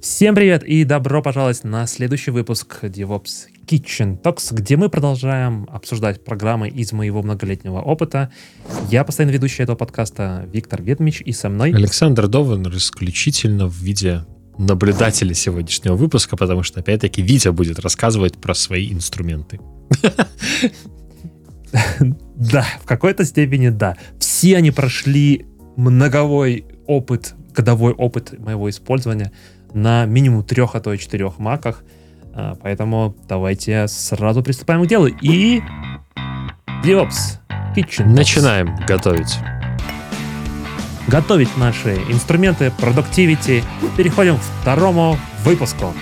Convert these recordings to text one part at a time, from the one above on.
Всем привет и добро пожаловать на следующий выпуск DevOps Kitchen Talks, где мы продолжаем обсуждать программы из моего многолетнего опыта. Я постоянно ведущий этого подкаста Виктор Ветмич и со мной... Александр Дован исключительно в виде наблюдателя сегодняшнего выпуска, потому что, опять-таки, Витя будет рассказывать про свои инструменты. Да, в какой-то степени да. Все они прошли многовой опыт, годовой опыт моего использования на минимум трех, а то и четырех маках. А, поэтому давайте сразу приступаем к делу. И... DevOps Kitchen. Начинаем готовить. Готовить наши инструменты, продуктивити. Переходим к второму выпуску.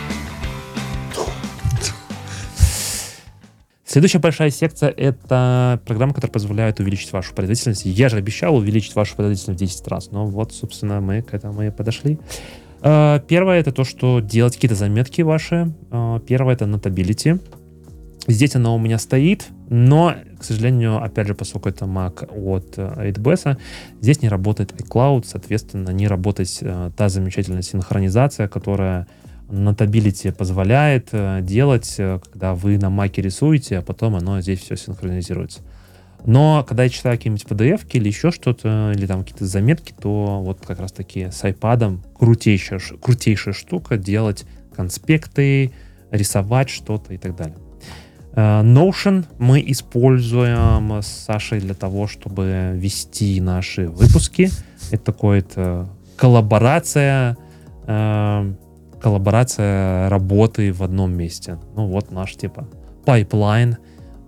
Следующая большая секция — это программа, которая позволяет увеличить вашу производительность. Я же обещал увеличить вашу производительность в 10 раз. Но вот, собственно, мы к этому и подошли. А, первое — это то, что делать какие-то заметки ваши. А, первое — это Notability. Здесь она у меня стоит, но, к сожалению, опять же, поскольку это Mac от AWS, здесь не работает iCloud, соответственно, не работает э, та замечательная синхронизация, которая Notability позволяет э, делать, э, когда вы на Mac рисуете, а потом оно здесь все синхронизируется. Но когда я читаю какие-нибудь PDF или еще что-то, или там какие-то заметки, то вот как раз таки с iPad крутейшая, крутейшая штука делать конспекты, рисовать что-то и так далее. Э, Notion мы используем с Сашей для того, чтобы вести наши выпуски. Это такое-то коллаборация, э, коллаборация работы в одном месте. Ну вот наш типа pipeline,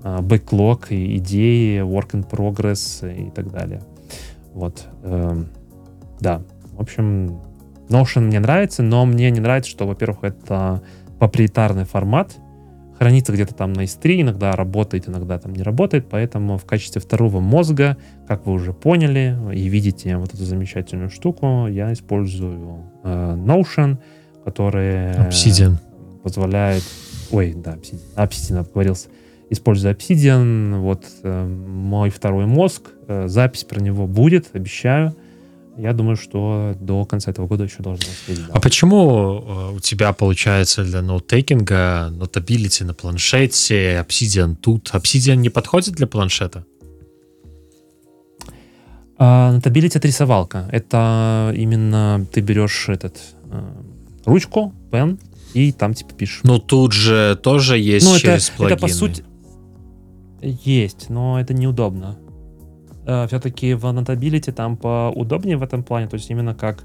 э, backlog, идеи, work in progress и так далее. Вот. Да. В общем, Notion мне нравится, но мне не нравится, что, во-первых, это проприетарный формат, хранится где-то там на S3, иногда работает, иногда там не работает, поэтому в качестве второго мозга, как вы уже поняли и видите вот эту замечательную штуку, я использую э, Notion, который Obsidian. позволяет... Ой, да, Obsidian, Obsidian обговорился. Используя Obsidian, вот э, мой второй мозг, э, запись про него будет, обещаю. Я думаю, что до конца этого года еще должно успеть. Да. А почему э, у тебя получается для ноутейкинга нотабилити на планшете, Obsidian тут? Obsidian не подходит для планшета? Нотабилити uh, это рисовалка. Это именно ты берешь этот uh, ручку, пен, и там типа пишешь. Ну тут же тоже есть ну, через это, плагины. Это по сути есть, но это неудобно э, все-таки в Notability там поудобнее в этом плане, то есть именно как,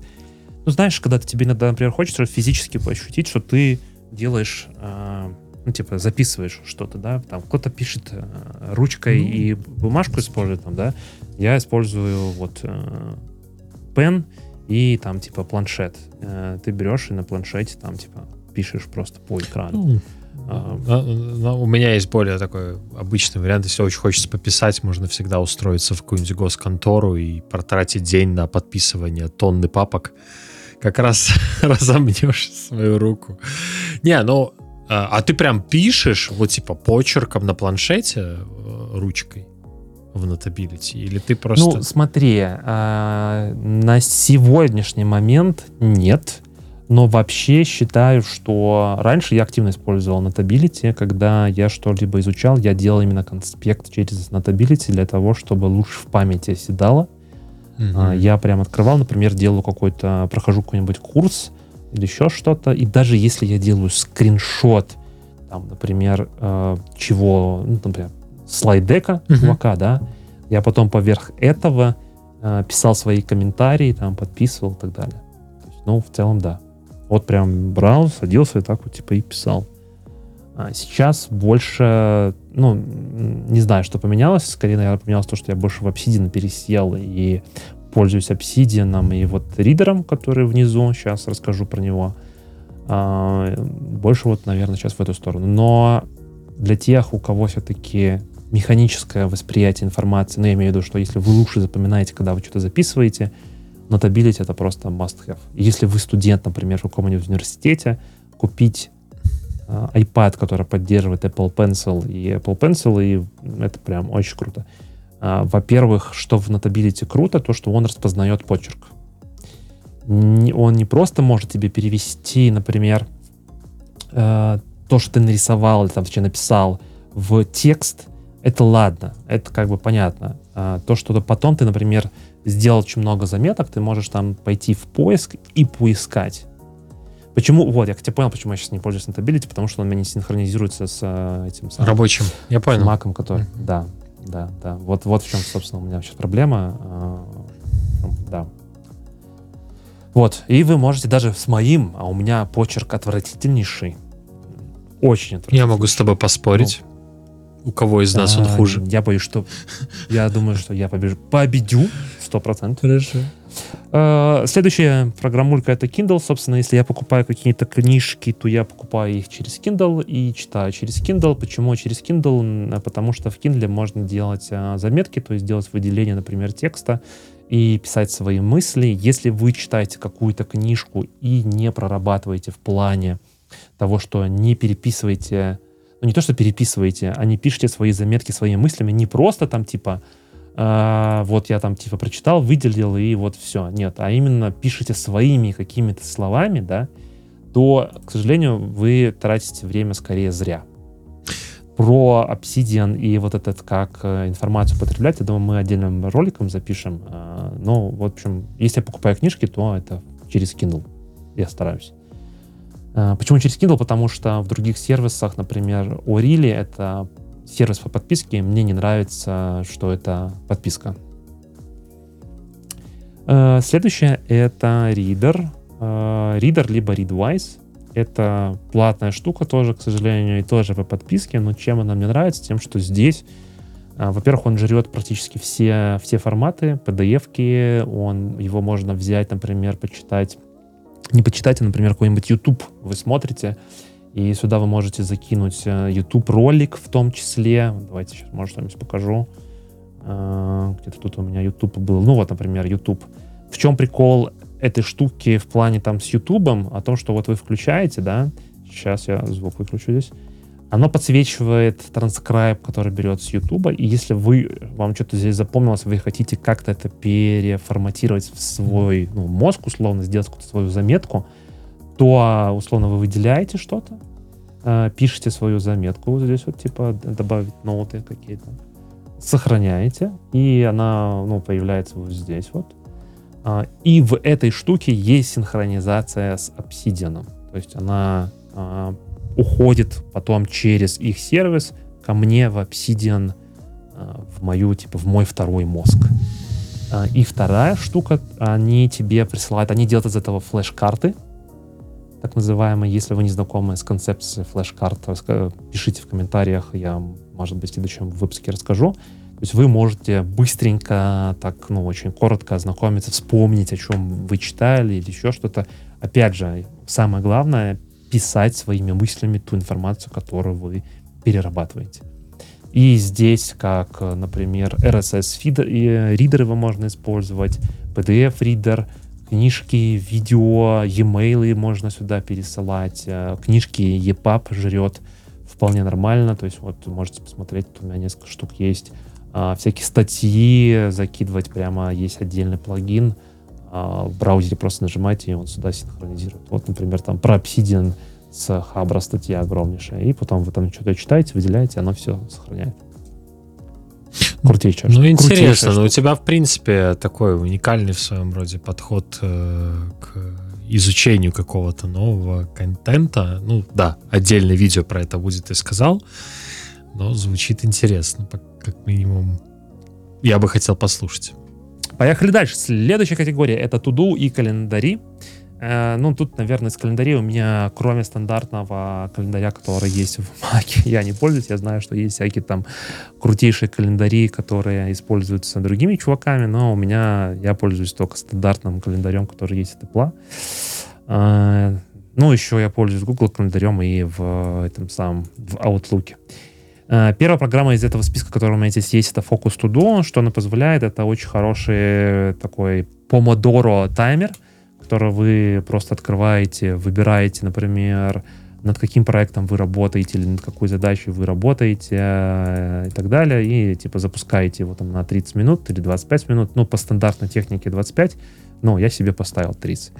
ну знаешь, когда ты тебе иногда, например, хочется физически ощутить, что ты делаешь, э, ну типа записываешь что-то, да, там кто-то пишет э, ручкой ну. и бумажку использует там, да, я использую вот пен и там типа планшет. Ты берешь и на планшете там типа пишешь просто по экрану. Ну, а, но у меня есть более такой обычный вариант. Если очень хочется пописать, можно всегда устроиться в какую-нибудь госконтору и потратить день на подписывание тонны папок. Как раз разомнешь свою руку. Не, ну, а, а ты прям пишешь, вот типа почерком на планшете э, ручкой? в Notability? Или ты просто... Ну, смотри, э, на сегодняшний момент нет. Но вообще считаю, что раньше я активно использовал Notability. Когда я что-либо изучал, я делал именно конспект через Notability для того, чтобы лучше в памяти оседало. Mm-hmm. Я прям открывал, например, делаю какой-то, прохожу какой-нибудь курс или еще что-то. И даже если я делаю скриншот, там, например, э, чего, ну, например, слайд-дека mm-hmm. чувака, да, я потом поверх этого э, писал свои комментарии, там, подписывал и так далее. Ну, в целом, да. Вот прям брал, садился и так вот типа и писал. А сейчас больше, ну, не знаю, что поменялось. Скорее, наверное, поменялось то, что я больше в Obsidian пересел и пользуюсь Obsidian и вот ридером, который внизу. Сейчас расскажу про него. А, больше вот, наверное, сейчас в эту сторону. Но для тех, у кого все-таки механическое восприятие информации, ну, я имею в виду, что если вы лучше запоминаете, когда вы что-то записываете, Notability это просто must-have. Если вы студент, например, в каком-нибудь университете, купить э, iPad, который поддерживает Apple Pencil и Apple Pencil, и это прям очень круто. Э, во-первых, что в Notability круто, то, что он распознает почерк. он не просто может тебе перевести, например, э, то, что ты нарисовал или там, точнее, написал в текст, это ладно, это как бы понятно. А то, что потом ты, например, сделал очень много заметок, ты можешь там пойти в поиск и поискать. Почему? Вот, я, кстати, понял, почему я сейчас не пользуюсь Notability, потому что он у меня не синхронизируется с э, этим самым... Рабочим, я понял. Маком, который... Mm-hmm. Да, да, да. Вот, вот в чем, собственно, у меня сейчас проблема. А, да. Вот, и вы можете даже с моим, а у меня почерк отвратительнейший. Очень отвратительный. Я могу с тобой поспорить. Ну, у кого из нас а, он хуже? Я боюсь, что... Я думаю, что я побежу. Победю. Сто процентов. Хорошо. А, следующая программулька это Kindle. Собственно, если я покупаю какие-то книжки, то я покупаю их через Kindle и читаю через Kindle. Почему через Kindle? Потому что в Kindle можно делать а, заметки, то есть делать выделение, например, текста и писать свои мысли. Если вы читаете какую-то книжку и не прорабатываете в плане того, что не переписываете ну не то, что переписываете, а не пишете свои заметки своими мыслями, не просто там типа э, вот я там типа прочитал, выделил и вот все. Нет, а именно пишете своими какими-то словами, да, то, к сожалению, вы тратите время скорее зря. Про Obsidian и вот этот, как э, информацию потреблять, я думаю, мы отдельным роликом запишем. Э, но, в общем, если я покупаю книжки, то это через Kindle. Я стараюсь. Э, почему через Kindle? Потому что в других сервисах, например, Рили это сервис по подписке, мне не нравится, что это подписка. Э, следующее это Reader. Э, Reader либо Readwise. Это платная штука тоже, к сожалению, и тоже по подписке. Но чем она мне нравится? Тем, что здесь, во-первых, он жрет практически все, все форматы, PDF-ки, он, его можно взять, например, почитать не почитайте, например, какой-нибудь YouTube вы смотрите, и сюда вы можете закинуть э, YouTube ролик в том числе. Давайте сейчас, может, что-нибудь покажу. Э, где-то тут у меня YouTube был. Ну вот, например, YouTube. В чем прикол этой штуки в плане там с YouTube? О том, что вот вы включаете, да, сейчас я звук выключу здесь оно подсвечивает транскрайб, который берет с YouTube, и если вы, вам что-то здесь запомнилось, вы хотите как-то это переформатировать в свой ну, мозг, условно, сделать какую-то свою заметку, то, условно, вы выделяете что-то, э, пишете свою заметку вот здесь вот, типа, добавить ноты какие-то, сохраняете, и она, ну, появляется вот здесь вот. А, и в этой штуке есть синхронизация с Obsidian. То есть она а, уходит потом через их сервис ко мне в Obsidian, э, в мою, типа, в мой второй мозг. Э, и вторая штука, они тебе присылают, они делают из этого флеш-карты, так называемые, если вы не знакомы с концепцией флеш-карт, пишите в комментариях, я, может быть, в следующем выпуске расскажу. То есть вы можете быстренько, так, ну, очень коротко ознакомиться, вспомнить, о чем вы читали или еще что-то. Опять же, самое главное, писать своими мыслями ту информацию, которую вы перерабатываете. И здесь, как, например, RSS-ридеры его можно использовать, PDF-ридер, книжки, видео, e-mail можно сюда пересылать, э, книжки EPUB жрет вполне нормально, то есть вот можете посмотреть, у меня несколько штук есть, а, всякие статьи закидывать прямо, есть отдельный плагин, а, в браузере просто нажимаете, и он сюда синхронизирует. Вот, например, там про Obsidian с Хабра статья огромнейшая, и потом вы там что-то читаете, выделяете, оно все сохраняет. Крутейшая Ну, интересно, но у тебя, в принципе, такой уникальный в своем роде подход э, к изучению какого-то нового контента. Ну, да, отдельное видео про это будет, ты сказал, но звучит интересно, как минимум. Я бы хотел послушать. Поехали дальше. Следующая категория — это туду и календари. Э, ну, тут, наверное, с календарей у меня, кроме стандартного календаря, который есть в Mac, я не пользуюсь. Я знаю, что есть всякие там крутейшие календари, которые используются другими чуваками, но у меня, я пользуюсь только стандартным календарем, который есть от Apple. Э, ну, еще я пользуюсь Google календарем и в этом самом, в Outlook. Э, первая программа из этого списка, которая у меня здесь есть, это Focus To Do. Что она позволяет? Это очень хороший такой Pomodoro таймер, который вы просто открываете, выбираете, например, над каким проектом вы работаете или над какой задачей вы работаете э, и так далее, и типа запускаете его там на 30 минут или 25 минут, ну, по стандартной технике 25, Ну, я себе поставил 30.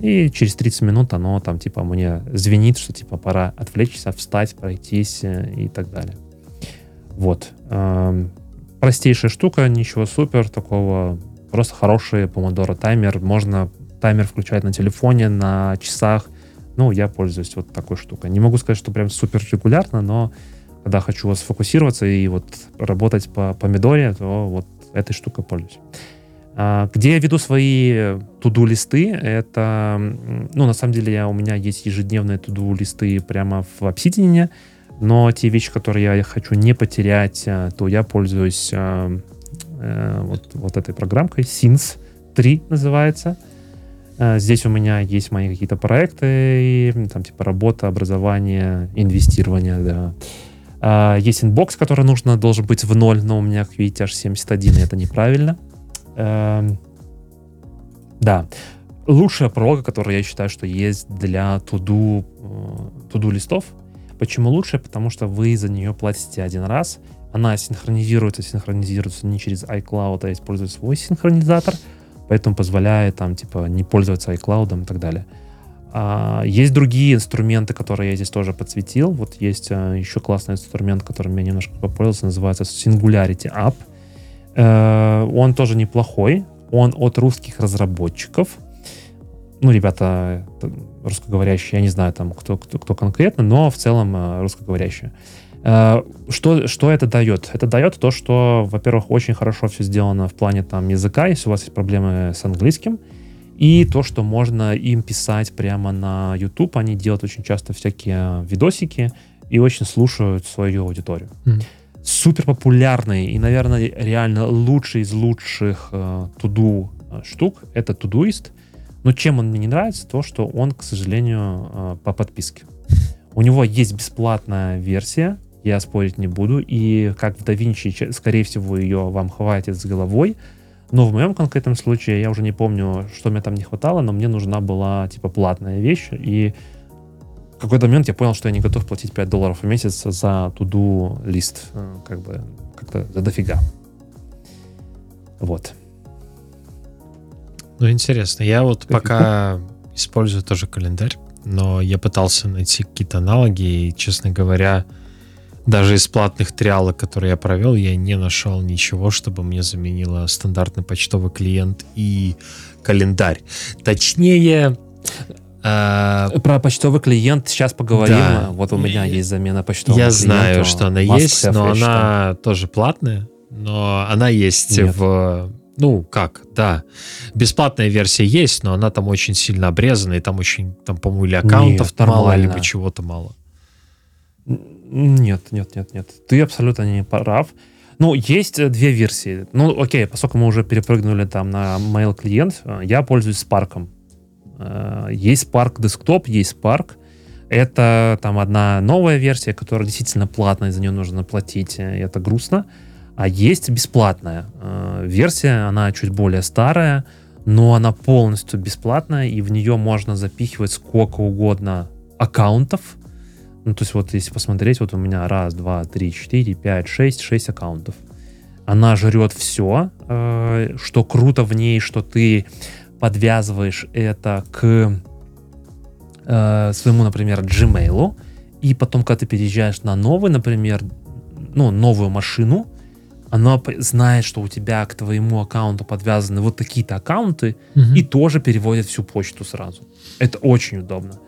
И через 30 минут оно там, типа, мне звенит, что, типа, пора отвлечься, встать, пройтись э, и так далее. Вот. Эм, простейшая штука, ничего супер такого. Просто хороший помодоро таймер. Можно таймер включать на телефоне, на часах. Ну, я пользуюсь вот такой штукой. Не могу сказать, что прям супер регулярно, но когда хочу вот сфокусироваться и вот работать по помидоре, то вот этой штукой пользуюсь. А, где я веду свои туду листы, это, ну, на самом деле, я, у меня есть ежедневные туду листы прямо в Obsidian, но те вещи, которые я хочу не потерять, а, то я пользуюсь а, э, вот, вот этой программкой, Things 3 называется. Здесь у меня есть мои какие-то проекты, там типа работа, образование, инвестирование, да. Есть inbox, который нужно, должен быть в ноль, но у меня, как видите, аж 71, и это неправильно. Эм, да. Лучшая прога, которая я считаю, что есть для to-do, to-do э, list ов. Почему лучшая? Потому что вы за нее платите один раз. Она синхронизируется, синхронизируется не через iCloud, а использует свой синхронизатор. Поэтому позволяет там, типа, не пользоваться iCloud и так далее. А, есть другие инструменты, которые я здесь тоже подсветил. Вот есть а, еще классный инструмент, которым я немножко попользовался, называется Singularity App. Э, он тоже неплохой. Он от русских разработчиков. Ну, ребята русскоговорящие, я не знаю там кто, кто, кто конкретно, но в целом э, русскоговорящие. Э, что, что это дает? Это дает то, что, во-первых, очень хорошо все сделано в плане там языка, если у вас есть проблемы с английским, и то, что можно им писать прямо на YouTube, они делают очень часто всякие видосики и очень слушают свою аудиторию. Mm супер популярный и, наверное, реально лучший из лучших э, туду э, штук это Todoist. Но чем он мне не нравится, то, что он, к сожалению, э, по подписке. У него есть бесплатная версия, я спорить не буду, и как в DaVinci, скорее всего, ее вам хватит с головой. Но в моем конкретном случае, я уже не помню, что мне там не хватало, но мне нужна была, типа, платная вещь, и какой-то момент я понял, что я не готов платить 5 долларов в месяц за туду лист. Э, как бы как-то за дофига. Вот. Ну, интересно. Я вот пока использую тоже календарь, но я пытался найти какие-то аналоги, и, честно говоря, даже из платных триалок, которые я провел, я не нашел ничего, чтобы мне заменило стандартный почтовый клиент и календарь. Точнее, а, Про почтовый клиент сейчас поговорим. Да. Вот у меня есть замена почтового Я клиента. знаю, что она есть, но она тоже платная. Но она есть Нет. в... Ну, как, да. Бесплатная версия есть, но она там очень сильно обрезана, и там очень, там, по-моему, или аккаунтов нет, мало, либо чего-то мало. Нет, нет, нет, нет. Ты абсолютно не прав. Ну, есть э, две версии. Ну, окей, поскольку мы уже перепрыгнули там на mail клиент, э, я пользуюсь Spark. Э, есть Spark Desktop, есть Spark. Это там одна новая версия, которая действительно платная, за нее нужно платить, и это грустно. А есть бесплатная э, версия, она чуть более старая, но она полностью бесплатная, и в нее можно запихивать сколько угодно аккаунтов. Ну, то есть вот если посмотреть, вот у меня раз, два, три, четыре, пять, шесть, шесть аккаунтов. Она жрет все, э, что круто в ней, что ты подвязываешь это к э, своему, например, Gmail, и потом, когда ты переезжаешь на новый, например, ну, новую машину, она знает, что у тебя к твоему аккаунту подвязаны вот такие-то аккаунты, угу. и тоже переводит всю почту сразу. Это очень удобно.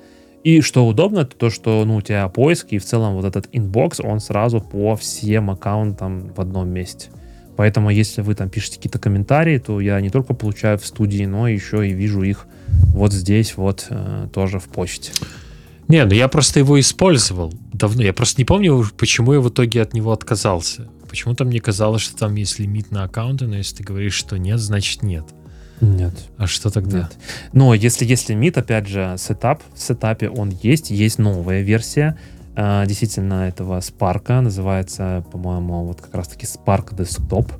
И что удобно, это то, что ну, у тебя поиск, и в целом вот этот inbox, он сразу по всем аккаунтам в одном месте. Поэтому, если вы там пишете какие-то комментарии, то я не только получаю в студии, но еще и вижу их вот здесь, вот э, тоже в почте. Не, ну я просто его использовал давно. Я просто не помню, почему я в итоге от него отказался. Почему-то мне казалось, что там есть лимит на аккаунты, но если ты говоришь, что нет, значит нет. Нет. А что тогда? Нет. Но если есть лимит, опять же, сетап, в сетапе он есть, есть новая версия, а, действительно этого Spark, называется, по-моему, вот как раз-таки Spark Desktop.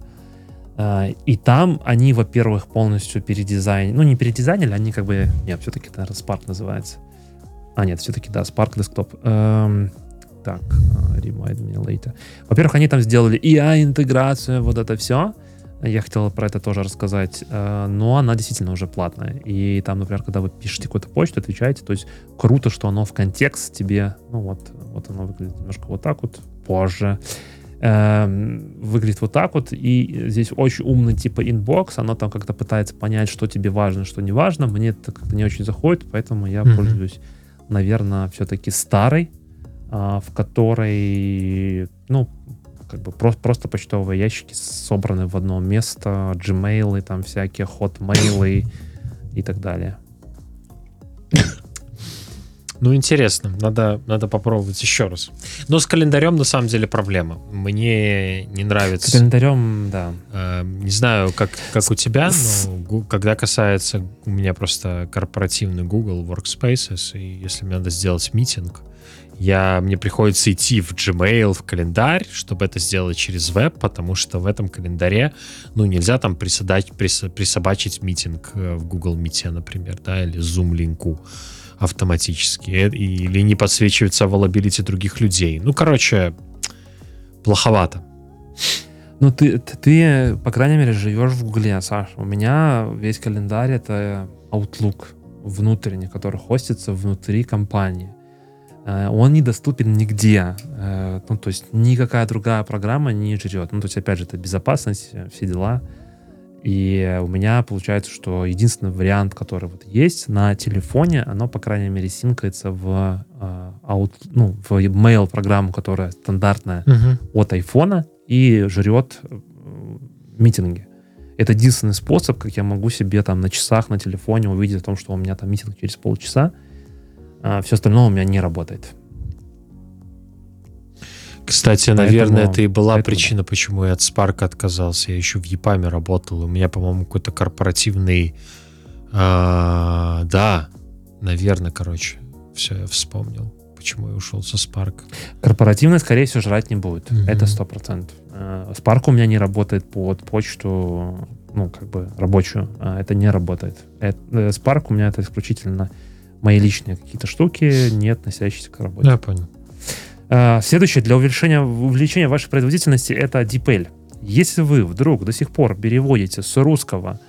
А, и там они, во-первых, полностью передизайнили, ну не передизайнили, они как бы, нет, все-таки, наверное, Spark называется. А, нет, все-таки, да, Spark Desktop. Эм, так, а, remind me later. Во-первых, они там сделали AI-интеграцию, вот это все. Я хотел про это тоже рассказать. Э, но она действительно уже платная. И там, например, когда вы пишете какую-то почту, отвечаете, то есть круто, что оно в контекст тебе, ну вот, вот оно выглядит немножко вот так вот, позже. Эм, выглядит вот так вот, и здесь очень умный типа inbox, оно там как-то пытается понять, что тебе важно, что не важно. Мне это как-то не очень заходит, поэтому я mm-hmm. пользуюсь, наверное, все-таки старой, в которой, ну, как бы просто, просто почтовые ящики собраны в одно место, Gmail, там всякие Hotmail и так далее. Ну, интересно. Надо, надо попробовать еще раз. Но с календарем на самом деле проблема. Мне не нравится. С календарем, да. Э, не знаю, как, как у тебя, но когда касается у меня просто корпоративный Google Workspaces, и если мне надо сделать митинг, я, мне приходится идти в Gmail, в календарь, чтобы это сделать через веб, потому что в этом календаре, ну, нельзя там присадать, прис, присобачить митинг э, в Google Meet, например, да, или Zoom линку автоматически, э, или не подсвечивается availability других людей. Ну, короче, плоховато. Ну, ты, ты, ты, по крайней мере, живешь в Гугле, Саш. У меня весь календарь — это Outlook внутренний, который хостится внутри компании. Э, он недоступен нигде. Э, ну, то есть никакая другая программа не жрет. Ну, то есть, опять же, это безопасность, все дела. И у меня получается, что единственный вариант, который вот есть на телефоне, оно, по крайней мере, синкается в, out, ну, в mail программу, которая стандартная uh-huh. от айфона и жрет митинги. Это единственный способ, как я могу себе там на часах на телефоне увидеть о том, что у меня там митинг через полчаса. А все остальное у меня не работает. Кстати, поэтому, наверное, это и была поэтому, причина, почему я от Spark отказался. Я еще в ЕПАМе работал. У меня, по-моему, какой-то корпоративный... А, да, наверное, короче, все, я вспомнил, почему я ушел со Spark. Корпоративный, скорее всего, жрать не будет. Mm-hmm. Это сто процентов. А, Spark у меня не работает под почту, ну, как бы рабочую. Это не работает. Это, э, Spark у меня это исключительно мои личные какие-то штуки, не относящиеся к работе. Я понял. Uh, следующее для увеличения, увеличения вашей производительности это DeepL. Если вы вдруг до сих пор переводите с русского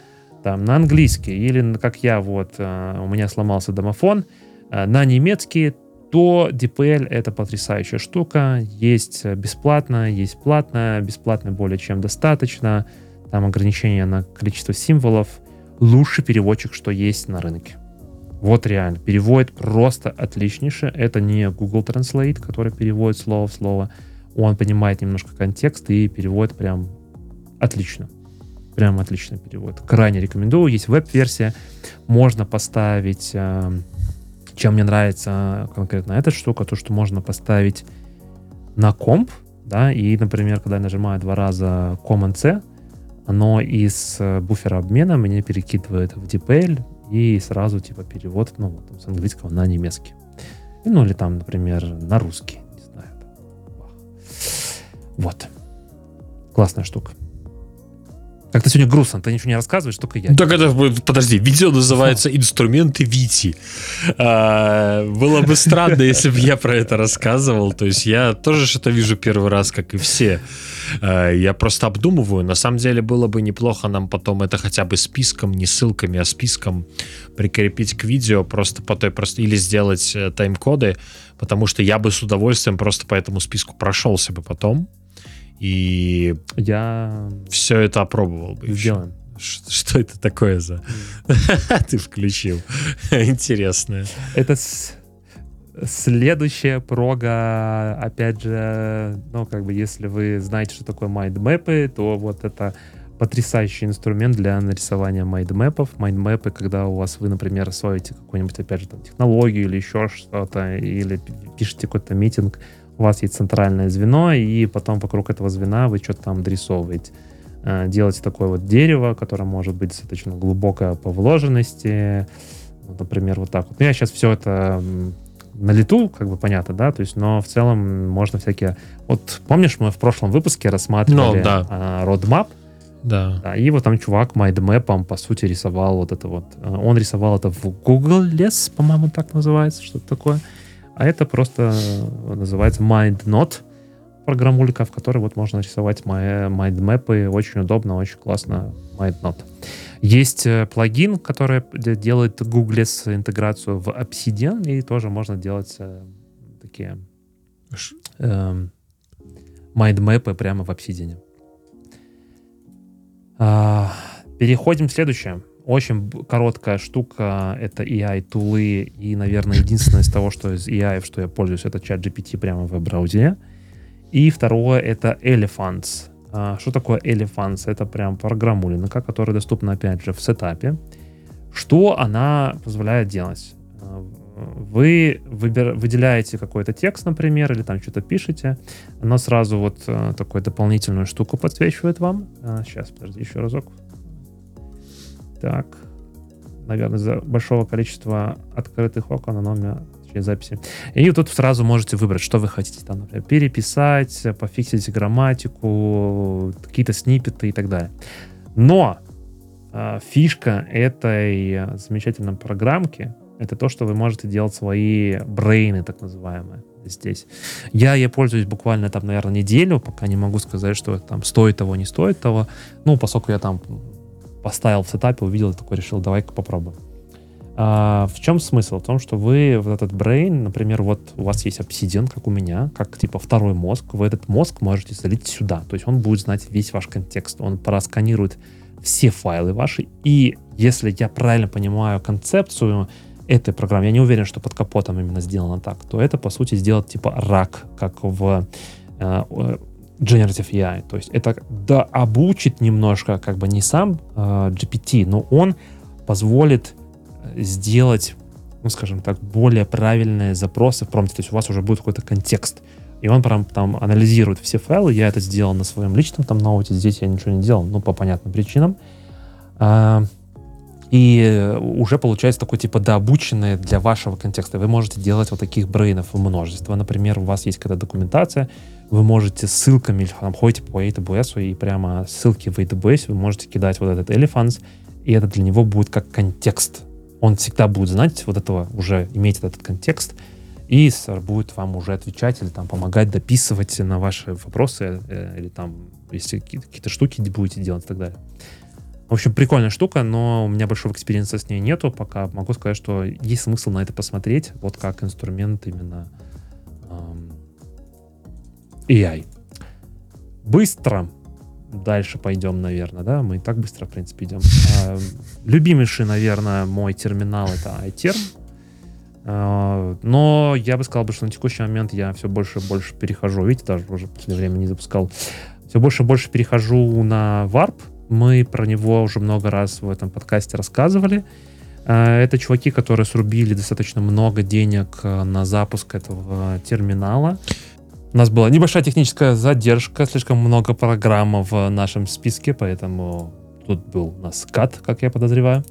там, на английский или как я вот uh, у меня сломался домофон uh, на немецкий, то DeepL это потрясающая штука. Есть бесплатно, есть платно, бесплатно более чем достаточно. Там ограничения на количество символов. Лучший переводчик, что есть на рынке. Вот реально, переводит просто отличнейше. Это не Google Translate, который переводит слово в слово. Он понимает немножко контекст и переводит прям отлично. Прям отлично переводит. Крайне рекомендую. Есть веб-версия. Можно поставить... Э, чем мне нравится конкретно эта штука, то, что можно поставить на комп, да, и, например, когда я нажимаю два раза Command-C, оно из э, буфера обмена мне перекидывает в DeepL и сразу типа перевод, ну, там, с английского на немецкий. Ну, или там, например, на русский. Не знаю. Вот. Классная штука. Как-то сегодня грустно, ты ничего не рассказываешь, только я. Так это, подожди, видео называется «Инструменты Вити». А, было бы странно, если бы я про это рассказывал. То есть я тоже что-то вижу первый раз, как и все. А, я просто обдумываю. На самом деле было бы неплохо нам потом это хотя бы списком, не ссылками, а списком прикрепить к видео просто по той просто или сделать э, тайм-коды, потому что я бы с удовольствием просто по этому списку прошелся бы потом и я все это опробовал бы. Сделаем. Что, что это такое за... Ты включил. Интересное. Это следующая прога, опять же, ну, как бы, если вы знаете, что такое майндмэпы, то вот это потрясающий инструмент для нарисования майндмэпов. Майндмэпы, когда у вас вы, например, строите какую-нибудь, опять же, там, технологию или еще что-то, или пишете какой-то митинг, у вас есть центральное звено, и потом вокруг этого звена вы что-то там дорисовываете. Э, делаете такое вот дерево, которое может быть достаточно глубокое по вложенности, например, вот так вот. Ну, я сейчас все это на лету, как бы понятно, да, то есть, но в целом можно всякие... Вот помнишь, мы в прошлом выпуске рассматривали no, да. а, roadmap, да. да. И вот там чувак майдмэпом, по сути, рисовал вот это вот. Э, он рисовал это в Google Less, по-моему, так называется, что-то такое. А это просто называется MindNote. Программулька, в которой вот можно рисовать майндмэпы. Очень удобно, очень классно. MindNote. Есть э, плагин, который делает Google интеграцию в Obsidian, и тоже можно делать э, такие э, майндмэпы прямо в Obsidian. А, переходим к следующему. Очень короткая штука — это AI-тулы, и, наверное, единственное из того, что из AI, что я пользуюсь, это чат GPT прямо в браузере. И второе — это Elephants. А, что такое Elephants? Это прям программулинка, которая доступна, опять же, в сетапе. Что она позволяет делать? А, вы выбир, выделяете какой-то текст, например, или там что-то пишете, оно сразу вот э, такую дополнительную штуку подсвечивает вам. Сейчас, подожди, еще разок. Так. Наверное, из-за большого количества открытых окон оно у меня через записи. И тут сразу можете выбрать, что вы хотите там, например, переписать, пофиксить грамматику, какие-то снипеты и так далее. Но э, фишка этой замечательной программки это то, что вы можете делать свои брейны, так называемые, здесь. Я я пользуюсь буквально там, наверное, неделю, пока не могу сказать, что там стоит того, не стоит того. Ну, поскольку я там поставил в сетапе, увидел, такой решил, давай-ка попробуем. А, в чем смысл? В том, что вы вот этот brain, например, вот у вас есть обсидиан, как у меня, как типа второй мозг, вы этот мозг можете залить сюда. То есть он будет знать весь ваш контекст, он просканирует все файлы ваши. И если я правильно понимаю концепцию этой программы, я не уверен, что под капотом именно сделано так, то это, по сути, сделать типа рак, как в э, Generative AI. То есть это да, обучит немножко, как бы не сам э, GPT, но он позволит э, сделать, ну, скажем так, более правильные запросы в промпте. То есть у вас уже будет какой-то контекст. И он прям там анализирует все файлы. Я это сделал на своем личном там ноуте. Здесь я ничего не делал, ну, по понятным причинам. А, и уже получается такой типа дообученное для вашего контекста. Вы можете делать вот таких брейнов множество. Например, у вас есть какая-то документация, вы можете ссылками, там, ходите по AWS, и прямо ссылки в AWS вы можете кидать вот этот Elephants, и это для него будет как контекст. Он всегда будет знать вот этого, уже иметь этот контекст, и будет вам уже отвечать или там помогать дописывать на ваши вопросы, э, или там, если какие-то штуки будете делать и так далее. В общем, прикольная штука, но у меня большого experience а с ней нету. Пока могу сказать, что есть смысл на это посмотреть, вот как инструмент именно эм, AI. Быстро дальше пойдем, наверное, да? Мы и так быстро, в принципе, идем. Э, любимейший, наверное, мой терминал это iTerm. Э, но я бы сказал, что на текущий момент я все больше и больше перехожу. Видите, даже уже в последнее время не запускал. Все больше и больше перехожу на Warp мы про него уже много раз в этом подкасте рассказывали. Э, это чуваки, которые срубили достаточно много денег э, на запуск этого терминала. У нас была небольшая техническая задержка, слишком много программ в нашем списке, поэтому тут был у нас кат, как я подозреваю.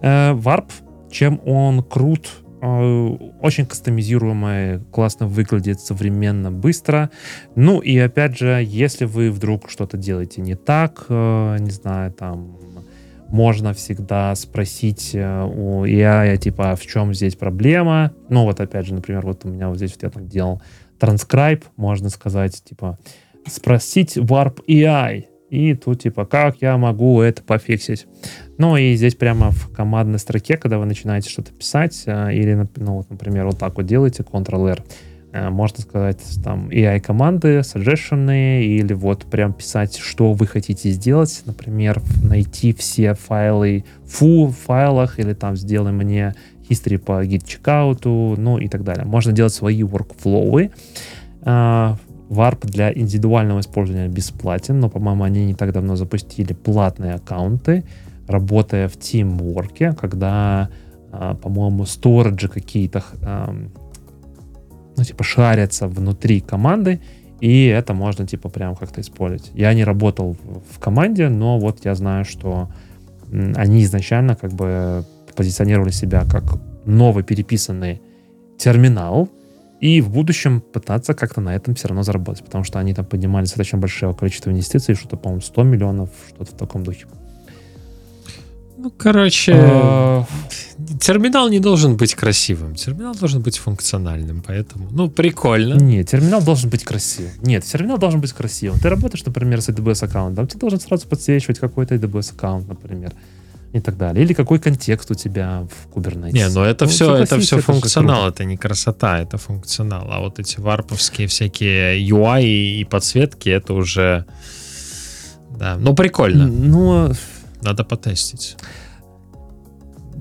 Warp, э, чем он крут, Э, очень кастомизируемая, классно выглядит, современно, быстро. Ну и опять же, если вы вдруг что-то делаете не так, э, не знаю, там можно всегда спросить у AI, типа, а в чем здесь проблема. Ну вот опять же, например, вот у меня вот здесь вот я так делал transcribe, можно сказать, типа, спросить warp AI, и тут типа, как я могу это пофиксить? Ну и здесь прямо в командной строке, когда вы начинаете что-то писать, э, или, ну, вот, например, вот так вот делаете, Ctrl-R, э, можно сказать, там, AI-команды, suggestion, или вот прям писать, что вы хотите сделать, например, найти все файлы в файлах, или там сделай мне history по checkout, ну и так далее. Можно делать свои workflow, Warp для индивидуального использования бесплатен, но, по-моему, они не так давно запустили платные аккаунты, работая в тимворке, когда, а, по-моему, сториджи какие-то, ну, типа, шарятся внутри команды, и это можно, типа, прям как-то использовать. Я не работал в команде, но вот я знаю, что они изначально как бы позиционировали себя как новый переписанный терминал, и в будущем пытаться как-то на этом все равно заработать, потому что они там поднимали достаточно большое количество инвестиций, что-то, по-моему, 100 миллионов, что-то в таком духе. Ну, короче, а... терминал не должен быть красивым. Терминал должен быть функциональным, поэтому, ну, прикольно. Нет, терминал должен быть красивым. Нет, терминал должен быть красивым. Ты работаешь, например, с AWS аккаунтом, тебе должен сразу подсвечивать какой-то AWS аккаунт, например и так далее. Или какой контекст у тебя в Kubernetes. Не, ну это ну, все, это все функционал, это не красота, это функционал. А вот эти варповские всякие UI и подсветки, это уже... Да, ну прикольно. Ну, надо потестить.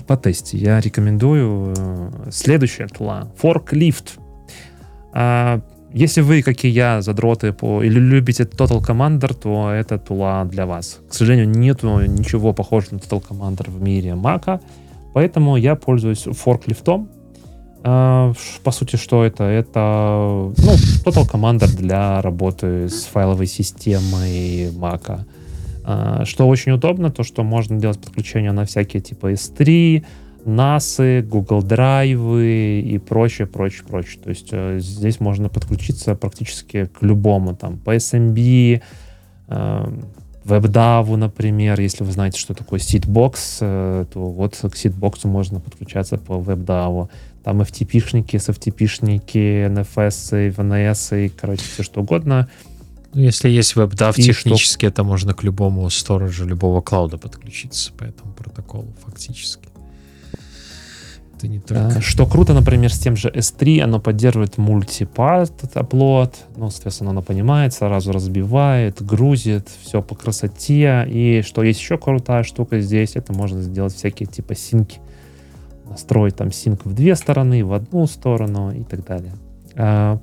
Потести. Я рекомендую. Э, следующая тула. Forklift. А, если вы, как и я, задроты по или любите Total Commander, то это тула для вас. К сожалению, нету ничего похожего на Total Commander в мире Мака, поэтому я пользуюсь форклифтом. А, по сути, что это? Это ну, Total Commander для работы с файловой системой Мака. А, что очень удобно, то что можно делать подключение на всякие типа S3, NAS, Google драйвы и прочее, прочее, прочее. То есть э, здесь можно подключиться практически к любому, там, по SMB, э, WebDAV, например, если вы знаете, что такое Seedbox, э, то вот к Seedbox можно подключаться по WebDAV. Там FTP-шники, SFTP-шники, NFS, VNS, и, короче, все что угодно. Ну, если есть WebDAV, и технически что... это можно к любому сториджу, любого клауда подключиться по этому протоколу фактически это не только... Что круто, например, с тем же S3, оно поддерживает мультипад upload, ну, соответственно, оно понимает, сразу разбивает, грузит, все по красоте. И что есть еще крутая штука здесь, это можно сделать всякие типа синки, настроить там синк в две стороны, в одну сторону и так далее. А,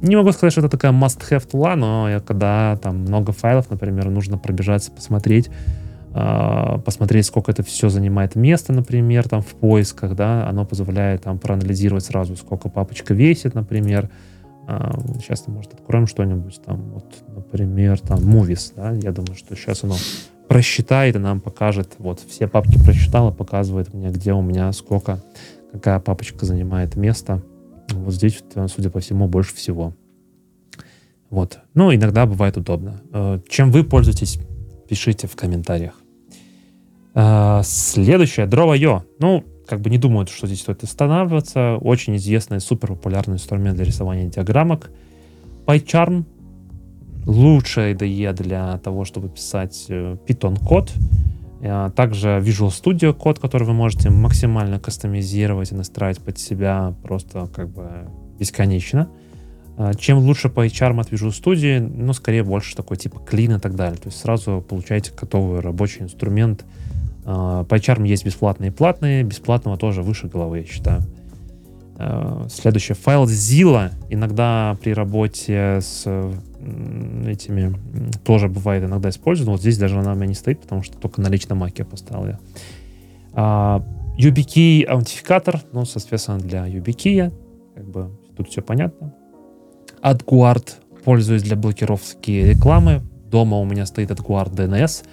не могу сказать, что это такая must-have тула, но когда там много файлов, например, нужно пробежаться, посмотреть, а, посмотреть, сколько это все занимает места, например, там в поисках, да, оно позволяет там проанализировать сразу, сколько папочка весит, например. Сейчас, а, может, откроем что-нибудь там, вот, например, там, Movies, да, я думаю, что сейчас оно просчитает и нам покажет, вот, все папки просчитала, показывает мне, где у меня сколько, какая папочка занимает место. Вот здесь, судя по всему, больше всего. Вот. Ну, иногда бывает удобно. Э, чем вы пользуетесь, пишите в комментариях. А, следующее, Draw.io. Ну, как бы не думаю, что здесь стоит останавливаться. Очень известный, супер популярный инструмент для рисования диаграммок. PyCharm лучшая IDE для того, чтобы писать э, Python код. А, также Visual Studio код, который вы можете максимально кастомизировать и настраивать под себя просто как бы бесконечно. Чем лучше PyCharm от Visual Studio, ну, скорее больше такой типа clean и так далее. То есть сразу получаете готовый рабочий инструмент, Uh, PyCharm есть бесплатные и платные. Бесплатного тоже выше головы, я считаю. Uh, следующее. Файл Zilla. Иногда при работе с этими тоже бывает иногда использован. Вот здесь даже она у меня не стоит, потому что только на личном маке поставил я. Uh, YubiKey аутентификатор. Ну, соответственно, для YubiKey. Как бы тут все понятно. AdGuard. Пользуюсь для блокировки рекламы. Дома у меня стоит AdGuard DNS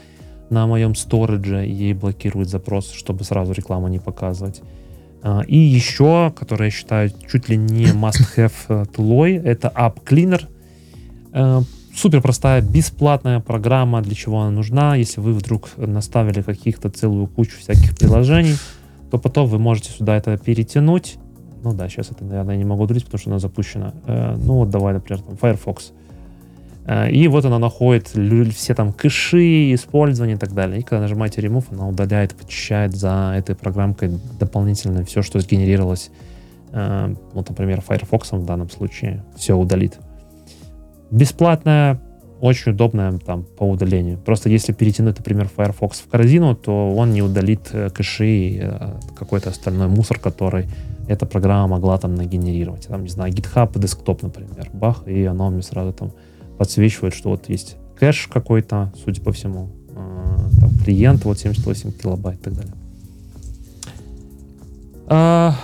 на моем сторидже и блокирует запрос, чтобы сразу рекламу не показывать. А, и еще, которая я считаю чуть ли не must-have э, тулой, это App Cleaner. Э, супер простая, бесплатная программа, для чего она нужна. Если вы вдруг наставили каких-то целую кучу всяких приложений, то потом вы можете сюда это перетянуть. Ну да, сейчас это, наверное, не могу удалить, потому что она запущена. Э, ну вот давай, например, там Firefox. Э, и вот она находит все там кэши, использование и так далее. И когда нажимаете Remove, она удаляет, почищает за этой программкой дополнительно все, что сгенерировалось, э, вот, например, Firefox в данном случае, все удалит. Бесплатная, очень удобная там по удалению. Просто если перетянуть, например, Firefox в корзину, то он не удалит э, кэши и какой-то остальной мусор, который эта программа могла там нагенерировать. Там, не знаю, GitHub, десктоп, например, бах, и оно мне сразу там подсвечивает, что вот есть кэш какой-то, судя по всему, а, там, клиент, вот 78 килобайт и так далее. А,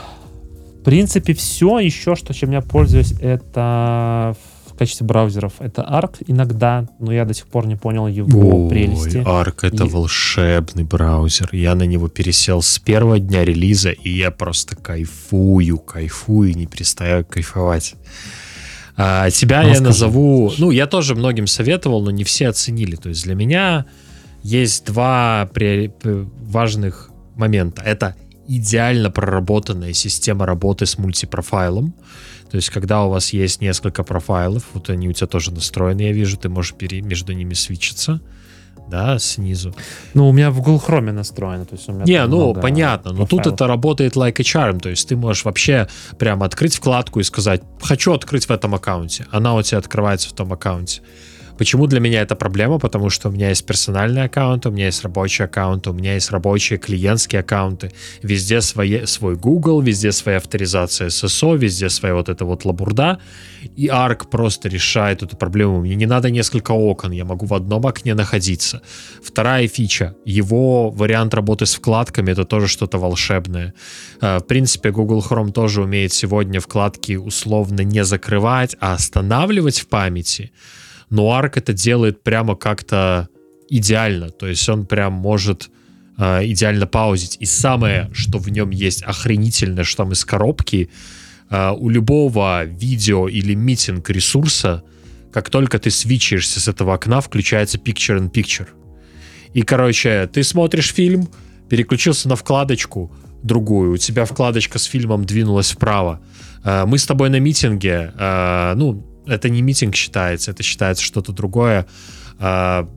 в принципе, все. Еще что, чем я пользуюсь, это в качестве браузеров. Это Arc иногда, но я до сих пор не понял его Ой, прелести. Arc это и... волшебный браузер. Я на него пересел с первого дня релиза, и я просто кайфую, кайфую, не перестаю кайфовать. А, тебя Расскажи. я назову... Ну, я тоже многим советовал, но не все оценили. То есть для меня есть два важных момента. Это идеально проработанная система работы с мультипрофайлом. То есть, когда у вас есть несколько профайлов, вот они у тебя тоже настроены, я вижу, ты можешь пере... между ними свечиться да, снизу. Ну, у меня в Google Chrome настроено. То есть у меня Не, ну, понятно, но тут это работает like a charm, то есть ты можешь вообще прямо открыть вкладку и сказать, хочу открыть в этом аккаунте. Она у тебя открывается в том аккаунте. Почему для меня это проблема? Потому что у меня есть персональный аккаунт, у меня есть рабочий аккаунт, у меня есть рабочие клиентские аккаунты. Везде свои, свой Google, везде своя авторизация SSO, везде своя вот эта вот лабурда. И Arc просто решает эту проблему. Мне не надо несколько окон, я могу в одном окне находиться. Вторая фича. Его вариант работы с вкладками — это тоже что-то волшебное. Э, в принципе, Google Chrome тоже умеет сегодня вкладки условно не закрывать, а останавливать в памяти но Арк это делает прямо как-то идеально, то есть он прям может э, идеально паузить. И самое, что в нем есть охренительное, что там из коробки, э, у любого видео или митинг ресурса, как только ты свичаешься с этого окна, включается Picture in Picture. И, короче, ты смотришь фильм, переключился на вкладочку другую, у тебя вкладочка с фильмом двинулась вправо. Э, мы с тобой на митинге, э, ну, это не митинг считается, это считается что-то другое. А,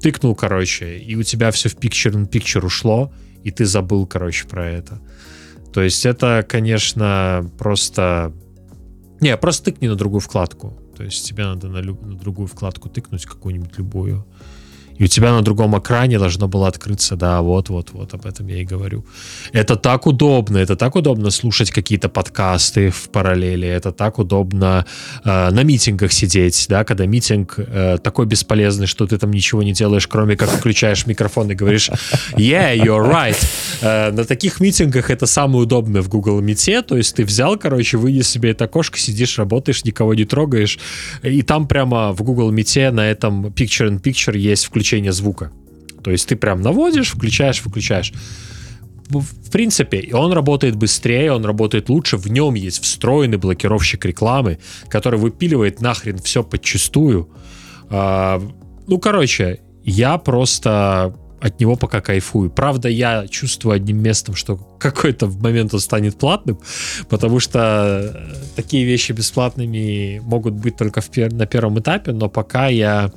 тыкнул, короче, и у тебя все в picture in picture ушло, и ты забыл, короче, про это. То есть это, конечно, просто... Не, просто тыкни на другую вкладку. То есть тебе надо на, люб... на другую вкладку тыкнуть, какую-нибудь любую и у тебя на другом экране должно было открыться, да, вот-вот-вот, об этом я и говорю. Это так удобно, это так удобно слушать какие-то подкасты в параллели, это так удобно э, на митингах сидеть, да, когда митинг э, такой бесполезный, что ты там ничего не делаешь, кроме как включаешь микрофон и говоришь «Yeah, you're right». Э, на таких митингах это самое удобное в Google Meet, то есть ты взял, короче, вынес себе это окошко, сидишь, работаешь, никого не трогаешь, и там прямо в Google Meet на этом Picture-in-Picture есть включение включения звука. То есть ты прям наводишь, включаешь, выключаешь. В принципе, он работает быстрее, он работает лучше, в нем есть встроенный блокировщик рекламы, который выпиливает нахрен все подчистую. А, ну, короче, я просто от него пока кайфую. Правда, я чувствую одним местом, что какой-то в момент он станет платным, потому что э, такие вещи бесплатными могут быть только в пер- на первом этапе, но пока я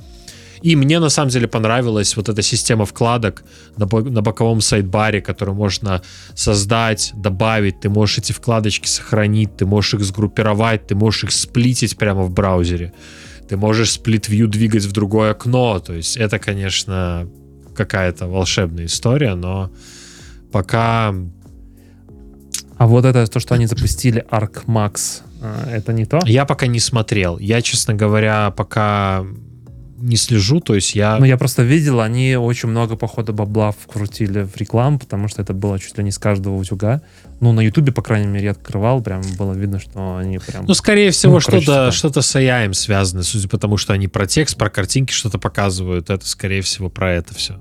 и мне на самом деле понравилась вот эта система вкладок на, на боковом сайт-баре, которую можно создать, добавить. Ты можешь эти вкладочки сохранить, ты можешь их сгруппировать, ты можешь их сплитить прямо в браузере. Ты можешь сплит-вью двигать в другое окно. То есть это, конечно, какая-то волшебная история, но пока... А вот это то, что они запустили Arc Max, э, это не то? Я пока не смотрел. Я, честно говоря, пока не слежу, то есть я... Ну, я просто видел, они очень много, походу, бабла вкрутили в рекламу, потому что это было чуть ли не с каждого утюга. Ну, на Ютубе, по крайней мере, я открывал, прям было видно, что они прям... Ну, скорее всего, ну, что-то что с AI связано, судя по тому, что они про текст, про картинки что-то показывают, это, скорее всего, про это все.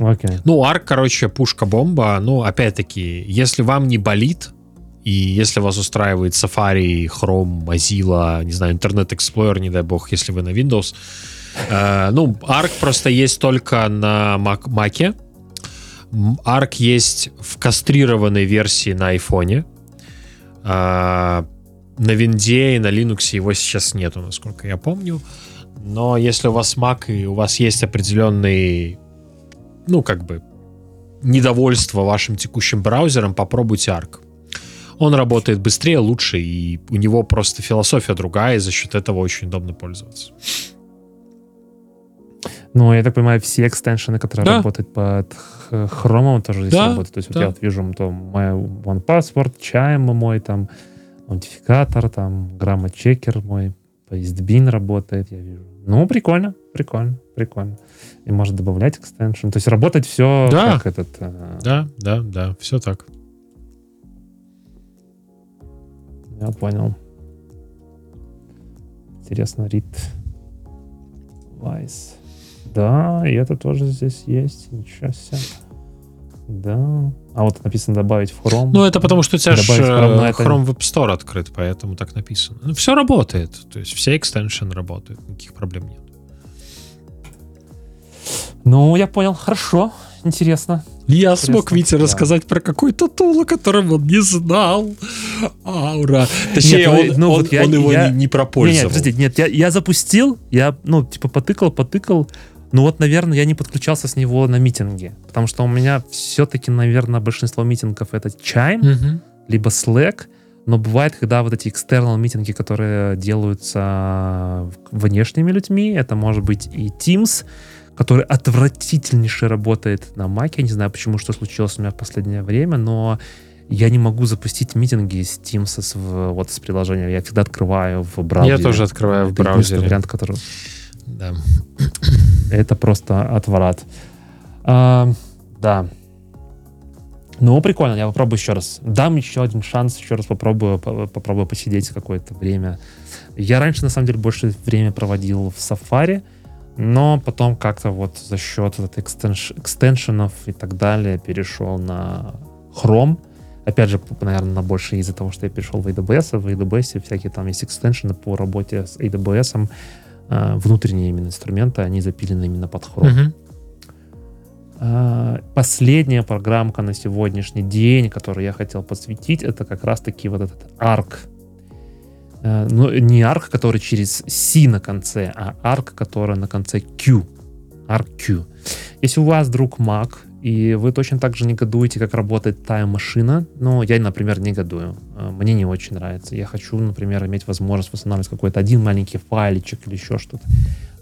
Окей. Okay. Ну, арк, короче, пушка-бомба. Ну, опять-таки, если вам не болит, и если вас устраивает Safari, Chrome, Mozilla, не знаю, Internet Explorer, не дай бог, если вы на Windows, э, ну, Arc просто есть только на Mac. Mac. Arc есть в кастрированной версии на iPhone. Э, на Винде и на Linux его сейчас нету, насколько я помню. Но если у вас Mac и у вас есть определенный, ну, как бы, недовольство вашим текущим браузером, попробуйте Arc он работает быстрее, лучше, и у него просто философия другая, и за счет этого очень удобно пользоваться. Ну, я так понимаю, все экстеншены, которые да. работают под хромом, тоже здесь да, работают. То есть да. вот я вот вижу то мой OnePassword, Chime мой, там, аутентификатор, там, грамма чекер мой, PasteBin работает, я вижу. Ну, прикольно, прикольно, прикольно. И может добавлять экстеншн. То есть работать все да. как этот... Э... Да, да, да, все так. Я понял. Интересно, Рид Вайс. Да, и это тоже здесь есть. Ничего себе. Да. А вот написано добавить в Chrome. Ну, это потому что у тебя же Chrome, это... Chrome Web Store открыт, поэтому так написано. Ну, все работает. То есть все экстеншн работают, никаких проблем нет. Ну, я понял, хорошо, интересно. Я смог Вите да. рассказать про какой-то тул, о котором он не знал. Аура. Точнее, нет, ну, он, ну, он, вот я, он его я, не, не пропользовал. Нет, нет, подождите, нет, я, я запустил, я, ну, типа, потыкал, потыкал, ну вот, наверное, я не подключался с него на митинги, потому что у меня все-таки, наверное, большинство митингов это Chime, угу. либо Slack, но бывает, когда вот эти external митинги, которые делаются внешними людьми, это может быть и Teams, который отвратительнейше работает на Mac. Я не знаю, почему, что случилось у меня в последнее время, но я не могу запустить митинги с Teams с, вот с приложения. Я всегда открываю в браузере. Я тоже открываю в браузере. вариант, который... Да. Это просто отворот. А, да. Ну, прикольно, я попробую еще раз. Дам еще один шанс, еще раз попробую, попробую посидеть какое-то время. Я раньше, на самом деле, больше время проводил в Safari, но потом как-то вот за счет вот экстенш, экстеншенов и так далее перешел на Chrome. Опять же, наверное, на больше из-за того, что я перешел в AWS. В AWS всякие там есть экстеншены по работе с AWS. Э, внутренние именно инструменты, они запилены именно под Chrome. Uh-huh. Последняя программка на сегодняшний день, которую я хотел посвятить, это как раз-таки вот этот ARC Э, ну, не арк, который через C на конце, а арк, которая на конце Q. ARQ. Если у вас друг Mac, и вы точно так же негодуете, как работает тайм-машина, ну, я, например, негодую. Э, мне не очень нравится. Я хочу, например, иметь возможность восстанавливать какой-то один маленький файличек или еще что-то.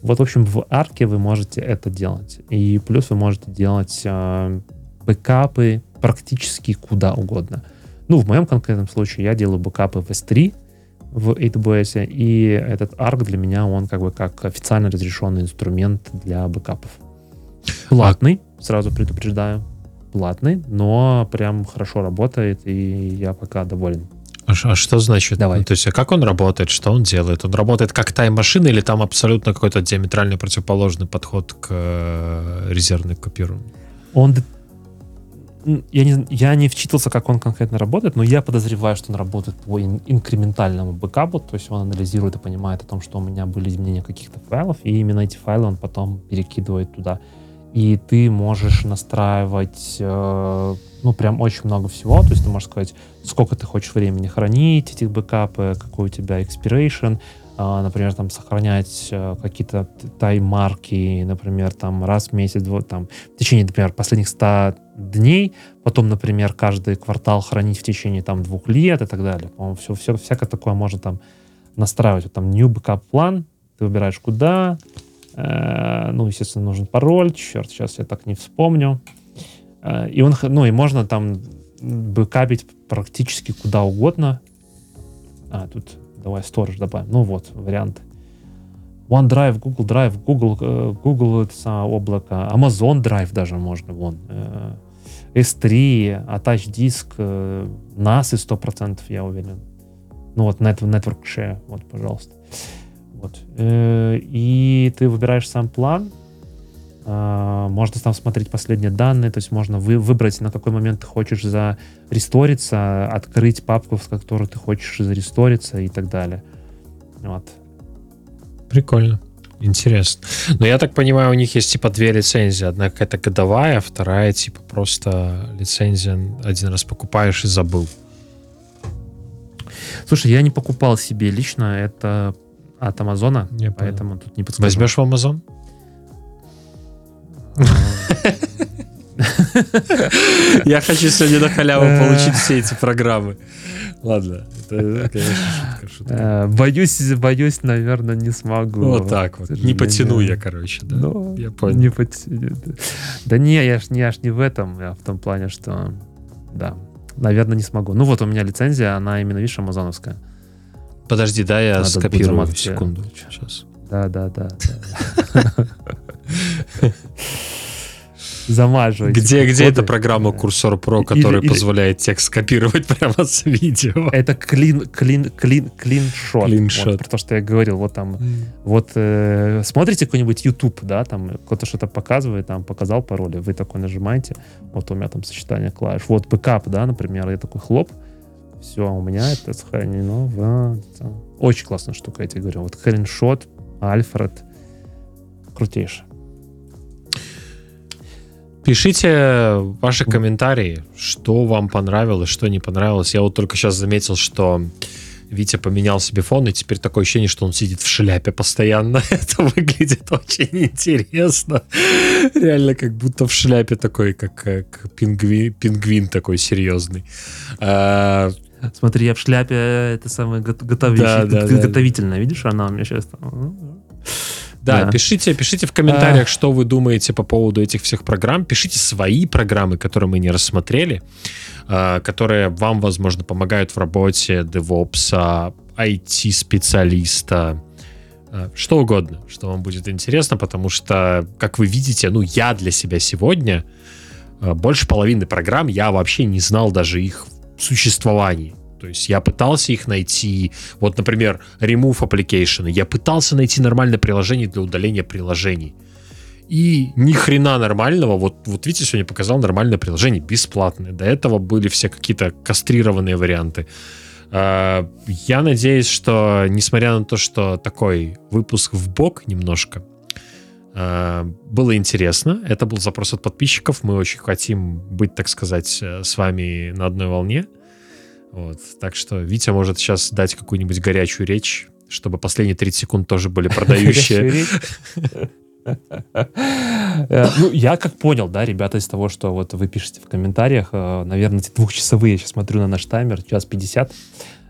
Вот, в общем, в арке вы можете это делать. И плюс вы можете делать э, бэкапы практически куда угодно. Ну, в моем конкретном случае я делаю бэкапы в S3, в AWS, и этот ARC для меня, он как бы как официально разрешенный инструмент для бэкапов. Платный, а... сразу предупреждаю, платный, но прям хорошо работает, и я пока доволен. А, а что значит? Давай. Ну, то есть, а как он работает? Что он делает? Он работает как тайм-машина или там абсолютно какой-то диаметрально противоположный подход к э, резервной копированию? Он я не, я не вчитался, как он конкретно работает, но я подозреваю, что он работает по ин- инкрементальному бэкапу, то есть он анализирует и понимает о том, что у меня были изменения каких-то файлов, и именно эти файлы он потом перекидывает туда. И ты можешь настраивать, э, ну, прям очень много всего, то есть ты можешь сказать, сколько ты хочешь времени хранить эти бэкапы, какой у тебя expiration, а, например, там сохранять э, какие-то тайм-марки, например, там раз в месяц, там, в течение, например, последних 100 дней, потом, например, каждый квартал хранить в течение там двух лет и так далее. По-моему, все, все, всякое такое можно там настраивать. Вот там new backup план, ты выбираешь куда, э, ну, естественно, нужен пароль, черт, сейчас я так не вспомню. Э, и он, ну, и можно там бэкапить практически куда угодно. А, тут Давай Storage добавим. Ну вот, варианты. OneDrive, Google Drive, Google, э, Google это самое облако, Amazon Drive даже можно, вон. Э, S3, Attach диск, э, NAS 100%, я уверен. Ну вот Network Share, вот, пожалуйста. Вот. И ты выбираешь сам план, а, можно там смотреть последние данные, то есть можно вы, выбрать, на какой момент ты хочешь заресториться, открыть папку, в которую ты хочешь заресториться и так далее. Вот. Прикольно. Интересно. Но я так понимаю, у них есть типа две лицензии. Одна какая-то годовая, вторая типа просто лицензия один раз покупаешь и забыл. Слушай, я не покупал себе лично, это от Амазона, поэтому тут не подскажу. Возьмешь в Амазон? Я хочу сегодня на халяву получить все эти программы. Ладно, это, конечно, шутка, шутка. Э, боюсь, боюсь, наверное, не смогу. Вот так вот. Не потяну я, короче, да. Ну, я понял. Не потяну. Да не, я ж, я ж не в этом, я в том плане, что, да, наверное, не смогу. Ну вот у меня лицензия, она именно, видишь, амазоновская. Подожди, да, я Надо скопирую секунду. Сейчас. Да, да, да. Замаживать. Где, где эта программа Курсор Pro, которая позволяет текст скопировать прямо с видео? Это клин, клин, клин, клиншот. Клиншот. Вот, про то, что я говорил. Вот там, mm. вот э, смотрите какой-нибудь YouTube, да, там кто-то что-то показывает, там показал пароли, вы такой нажимаете, вот у меня там сочетание клавиш. Вот бэкап, да, например, я такой хлоп, все, у меня это сохранено в... Очень классная штука, я тебе говорю. Вот CleanShot, Alfred, крутейший. Пишите ваши комментарии, что вам понравилось, что не понравилось. Я вот только сейчас заметил, что Витя поменял себе фон, и теперь такое ощущение, что он сидит в шляпе постоянно. Это выглядит очень интересно. Реально, как будто в шляпе такой, как, как пингвин, пингвин такой серьезный. А, Смотри, я в шляпе, это самое готовящее, да, да, готовительное. Да. Видишь, она у меня сейчас там... Да, да, пишите, пишите в комментариях, а... что вы думаете по поводу этих всех программ. Пишите свои программы, которые мы не рассмотрели, а, которые вам, возможно, помогают в работе DevOps, IT-специалиста, а, что угодно, что вам будет интересно, потому что, как вы видите, ну, я для себя сегодня а, больше половины программ я вообще не знал даже их существовании. То есть я пытался их найти. Вот, например, Remove Application. Я пытался найти нормальное приложение для удаления приложений. И ни хрена нормального. Вот, вот видите, сегодня показал нормальное приложение, бесплатное. До этого были все какие-то кастрированные варианты. А, я надеюсь, что, несмотря на то, что такой выпуск в бок немножко, было интересно. Это был запрос от подписчиков. Мы очень хотим быть, так сказать, э, с вами на одной волне. Вот. Так что Витя может сейчас дать какую-нибудь горячую речь, чтобы последние 30 секунд тоже были продающие. Э, ну, я как понял, да, ребята, из того, что вот вы пишете в комментариях, э, наверное, эти двухчасовые, я сейчас смотрю на наш таймер, час 50,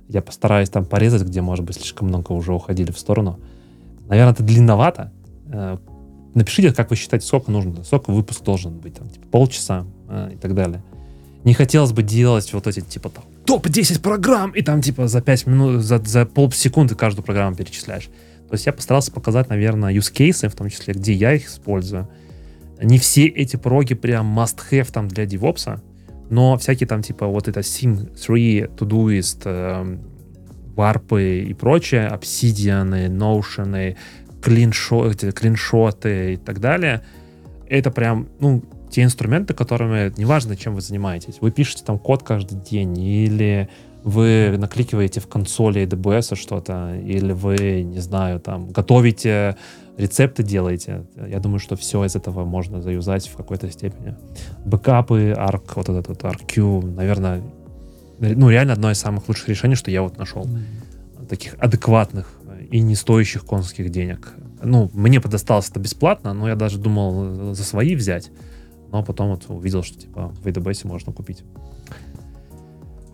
я постараюсь там порезать, где, может быть, слишком много уже уходили в сторону. Наверное, это длинновато. Э, напишите, как вы считаете, сколько нужно, сколько выпуск должен быть, там, типа, полчаса и так далее. Не хотелось бы делать вот эти, типа, там, топ-10 программ, и там, типа, за 5 минут, за, за полсекунды каждую программу перечисляешь. То есть я постарался показать, наверное, use cases, в том числе, где я их использую. Не все эти проги прям must-have там для DevOps, но всякие там типа вот это Sim3, Todoist, э, варпы и прочее, Obsidian, Notion, клиншоты, клиншоты и так далее, это прям, ну, те инструменты, которыми, неважно, чем вы занимаетесь, вы пишете там код каждый день или вы накликиваете в консоли AWS что-то, или вы, не знаю, там, готовите рецепты делаете. Я думаю, что все из этого можно заюзать в какой-то степени. Бэкапы, ARC, вот этот вот ARQ, наверное, ну, реально одно из самых лучших решений, что я вот нашел. Таких адекватных и не стоящих конских денег. Ну, мне подосталось это бесплатно, но я даже думал за свои взять. Но потом вот увидел, что типа в AWS можно купить.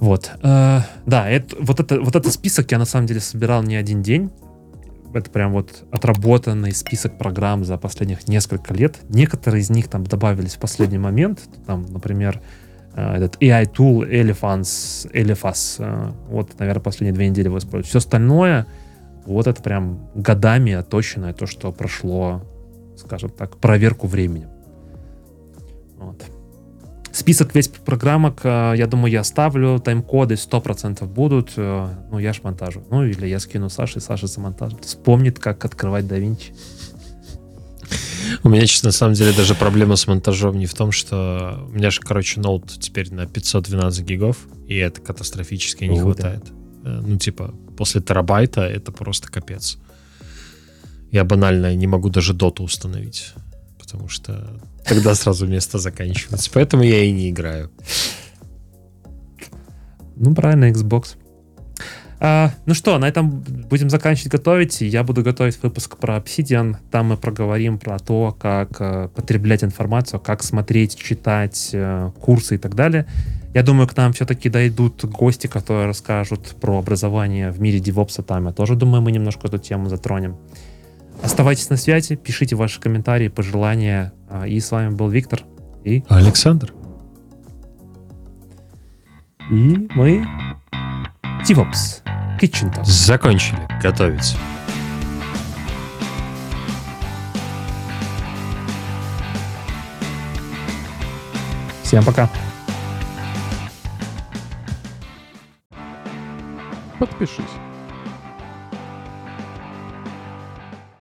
Вот. Э, да, это, вот, это, вот этот список я на самом деле собирал не один день. Это прям вот отработанный список программ за последних несколько лет. Некоторые из них там добавились в последний момент. Там, например, э, этот AI tool Elephants, Elephas. Э, вот, наверное, последние две недели его использую. Все остальное, вот это прям годами оточенное, то, что прошло, скажем так, проверку временем. Вот. Список весь программок, э, я думаю, я оставлю. Тайм-коды 100% будут. Э, ну, я ж монтажу. Ну, или я скину Саше, Саша замонтажит. Вспомнит, как открывать DaVinci. У меня, честно, на самом деле даже проблема с монтажом не в том, что у меня же, короче, ноут теперь на 512 гигов, и это катастрофически не хватает. Э, ну, типа, после терабайта это просто капец. Я банально не могу даже доту установить, потому что Тогда сразу место заканчивается. Поэтому я и не играю. Ну, правильно, Xbox. А, ну что, на этом будем заканчивать готовить. Я буду готовить выпуск про Obsidian. Там мы проговорим про то, как э, потреблять информацию, как смотреть, читать э, курсы и так далее. Я думаю, к нам все-таки дойдут гости, которые расскажут про образование в мире DevOps. Там я тоже думаю, мы немножко эту тему затронем. Оставайтесь на связи, пишите ваши комментарии, пожелания. А, и с вами был Виктор и Александр. И мы DevOps Kitchen Talk. Закончили готовить. Всем пока. Подпишись